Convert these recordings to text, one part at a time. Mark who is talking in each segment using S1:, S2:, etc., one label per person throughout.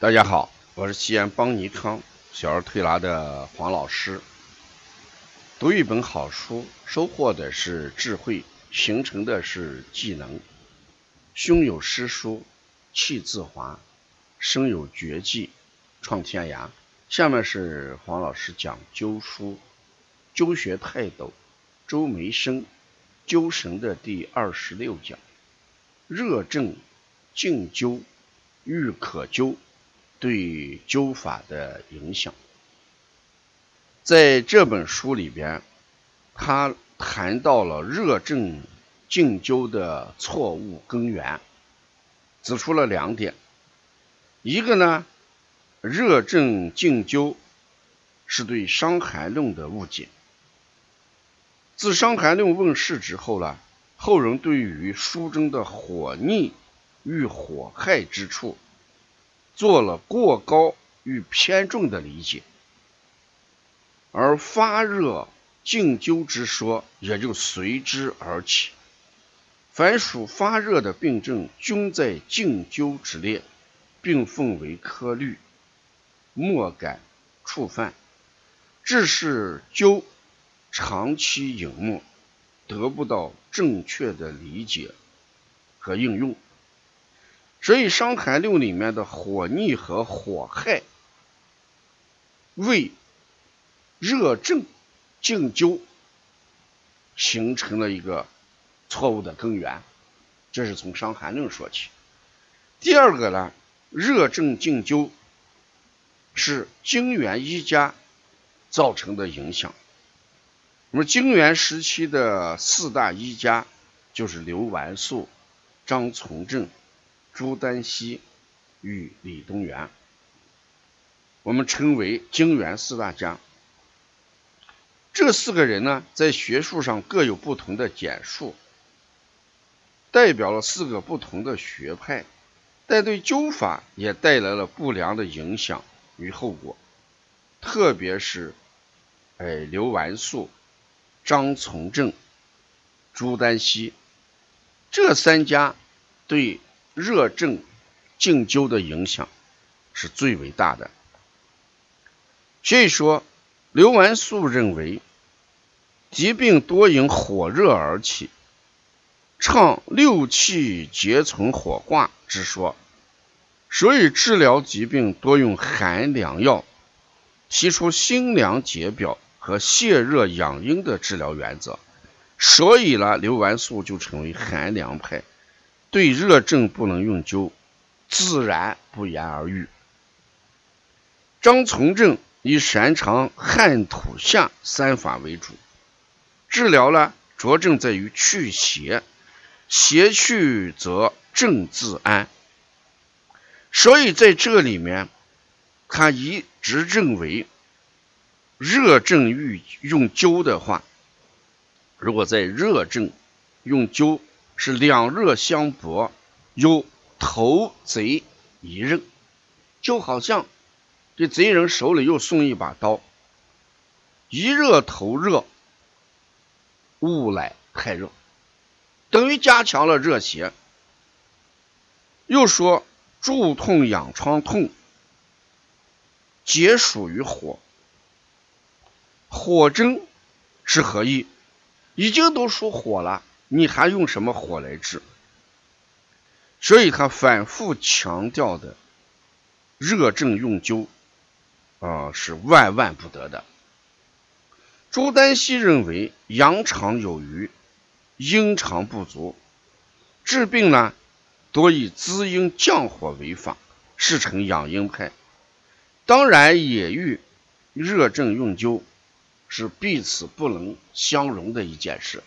S1: 大家好，我是西安邦尼康小儿推拿的黄老师。读一本好书，收获的是智慧，形成的是技能。胸有诗书气自华，身有绝技创天涯。下面是黄老师讲灸书，灸学泰斗周梅生灸神的第二十六讲：热症静灸愈可灸。对灸法的影响，在这本书里边，他谈到了热症静灸的错误根源，指出了两点。一个呢，热症静灸是对《伤寒论》的误解。自《伤寒论》问世之后呢，后人对于书中的火逆与火害之处。做了过高与偏重的理解，而发热静灸之说也就随之而起。凡属发热的病症，均在静灸之列，并奉为科律，莫敢触犯。致使灸长期隐没，得不到正确的理解和应用。所以，《伤寒论》里面的火逆和火害，为热症静灸形成了一个错误的根源。这是从《伤寒论》说起。第二个呢，热症静灸是金元一家造成的影响。那么，金元时期的四大医家就是刘完素、张从正。朱丹溪与李东垣，我们称为金元四大家。这四个人呢，在学术上各有不同的简述，代表了四个不同的学派，但对灸法也带来了不良的影响与后果。特别是，哎，刘完素、张从正、朱丹溪这三家对。热症静灸的影响是最为大的，所以说刘完素认为，疾病多因火热而起，倡六气结存火化之说，所以治疗疾病多用寒凉药，提出辛凉解表和泻热养阴的治疗原则，所以呢，刘完素就成为寒凉派。对热症不能用灸，自然不言而喻。张从正以擅长汗吐下三法为主，治疗呢着重在于去邪，邪去则症自安。所以在这里面，他一直认为，热症欲用灸的话，如果在热症用灸。是两热相搏，有头贼一刃，就好像这贼人手里又送一把刀，一热头热，物来太热，等于加强了热邪。又说助痛养疮痛，皆属于火，火针是何意？已经都属火了。你还用什么火来治？所以他反复强调的热症用灸啊是万万不得的。朱丹溪认为阳常有余，阴常不足，治病呢多以滋阴降火为法，是成养阴派。当然也与热症用灸是彼此不能相容的一件事。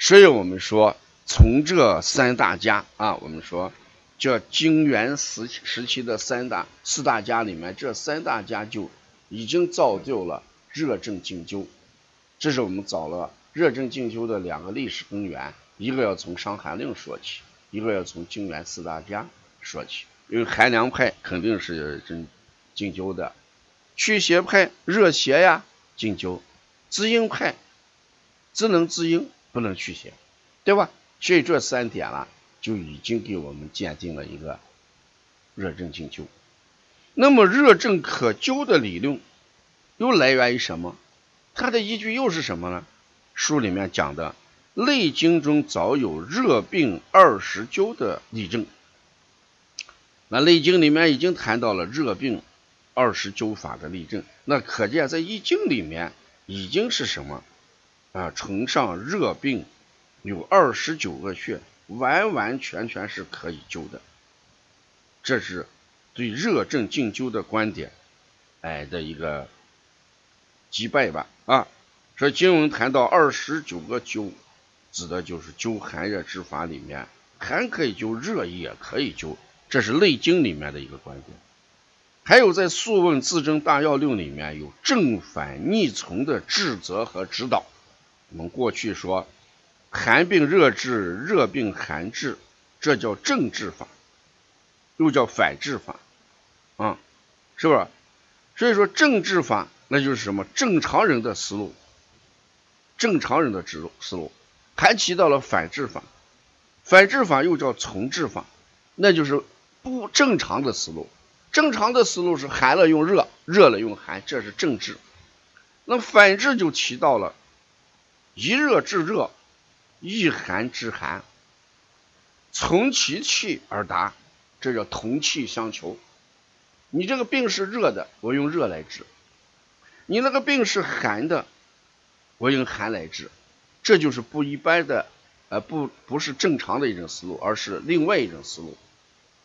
S1: 所以我们说，从这三大家啊，我们说这金元时时期的三大四大家里面，这三大家就已经造就了热症静灸。这是我们找了热症静灸的两个历史根源，一个要从《伤寒论》说起，一个要从金元四大家说起。因为寒凉派肯定是真静灸的，祛邪派热邪呀静灸，滋阴派只能滋阴。不能去邪，对吧？所以这三点了，就已经给我们鉴定了一个热症静灸。那么热症可灸的理论又来源于什么？它的依据又是什么呢？书里面讲的《内经》中早有热病二十灸的例证。那《内经》里面已经谈到了热病二十灸法的例证，那可见在《易经》里面已经是什么啊？崇尚热病有二十九个穴，完完全全是可以灸的。这是对热症进灸的观点，哎的一个击败吧啊！说经文谈到二十九个灸，指的就是灸寒热之法里面，寒可以灸，热也可以灸。这是《内经》里面的一个观点，还有在《素问·自征大要六》里面有正反逆从的治则和指导。我们过去说寒病热治，热病寒治，这叫正治法，又叫反治法，啊，是不是？所以说正治法那就是什么？正常人的思路，正常人的思路思路，还提到了反治法，反治法又叫从治法，那就是。不正常的思路，正常的思路是寒了用热，热了用寒，这是正治。那反治就提到了一热治热，一寒治寒，从其气而达，这叫同气相求。你这个病是热的，我用热来治；你那个病是寒的，我用寒来治。这就是不一般的，呃，不不是正常的一种思路，而是另外一种思路。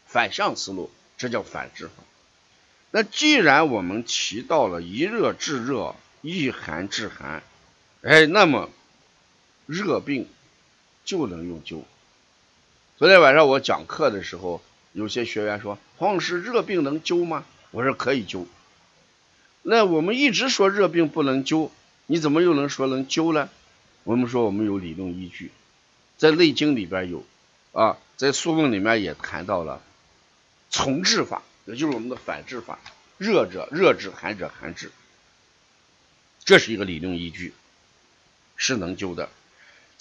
S1: 反向思路，这叫反治法。那既然我们提到了一热治热，一寒治寒，哎，那么热病就能用灸。昨天晚上我讲课的时候，有些学员说：“黄老师，热病能灸吗？”我说：“可以灸。”那我们一直说热病不能灸，你怎么又能说能灸呢？我们说我们有理论依据，在《内经》里边有，啊，在《素问》里面也谈到了。从治法，也就是我们的反治法，热者热治，寒者寒治，这是一个理论依据，是能灸的。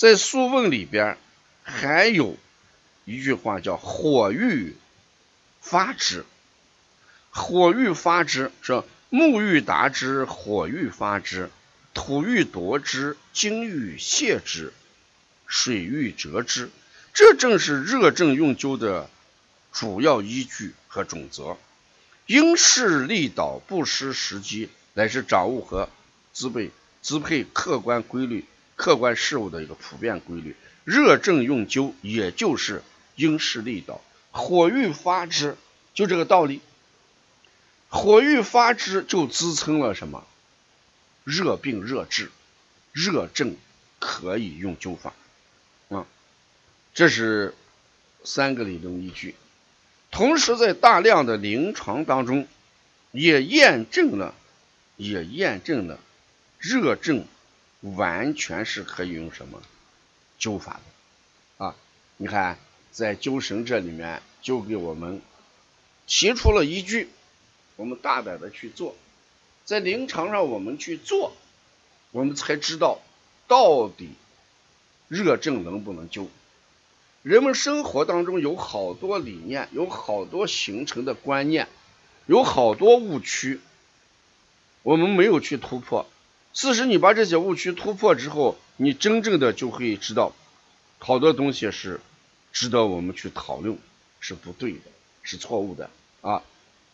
S1: 在《素问》里边还有一句话叫“火欲发之”，火欲发之，是木欲达之，火欲发之，土欲夺之，金欲泄之，水欲折之，这正是热症用灸的。主要依据和准则，因势利导，不失时机，乃是掌握和支配支配客观规律、客观事物的一个普遍规律。热症用灸，也就是因势利导，火欲发之，就这个道理。火欲发之，就支撑了什么？热病热治，热症可以用灸法啊。这是三个理论依据。同时，在大量的临床当中，也验证了，也验证了热症完全是可以用什么灸法的啊！你看，在灸神这里面就给我们提出了依据，我们大胆的去做，在临床上我们去做，我们才知道到底热症能不能灸。人们生活当中有好多理念，有好多形成的观念，有好多误区，我们没有去突破。事实，你把这些误区突破之后，你真正的就会知道，好多东西是值得我们去讨论，是不对的，是错误的啊！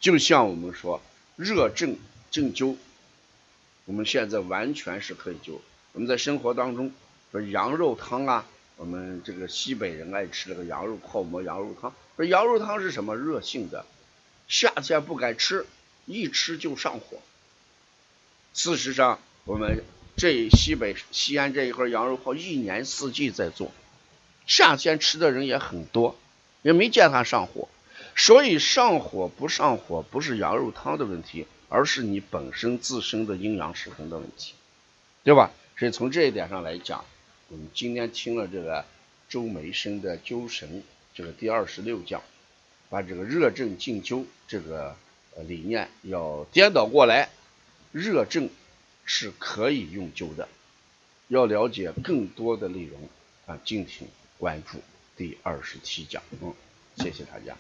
S1: 就像我们说热症症灸，我们现在完全是可以灸。我们在生活当中说羊肉汤啊。我们这个西北人爱吃那个羊肉泡馍、羊肉汤。说羊肉汤是什么？热性的，夏天不敢吃，一吃就上火。事实上，我们这西北西安这一块羊肉泡一年四季在做，夏天吃的人也很多，也没见它上火。所以上火不上火不是羊肉汤的问题，而是你本身自身的阴阳失衡的问题，对吧？所以从这一点上来讲。我们今天听了这个周梅生的灸神这个第二十六讲，把这个热症静灸这个理念要颠倒过来，热症是可以用灸的。要了解更多的内容啊，敬请关注第二十七讲。嗯，谢谢大家。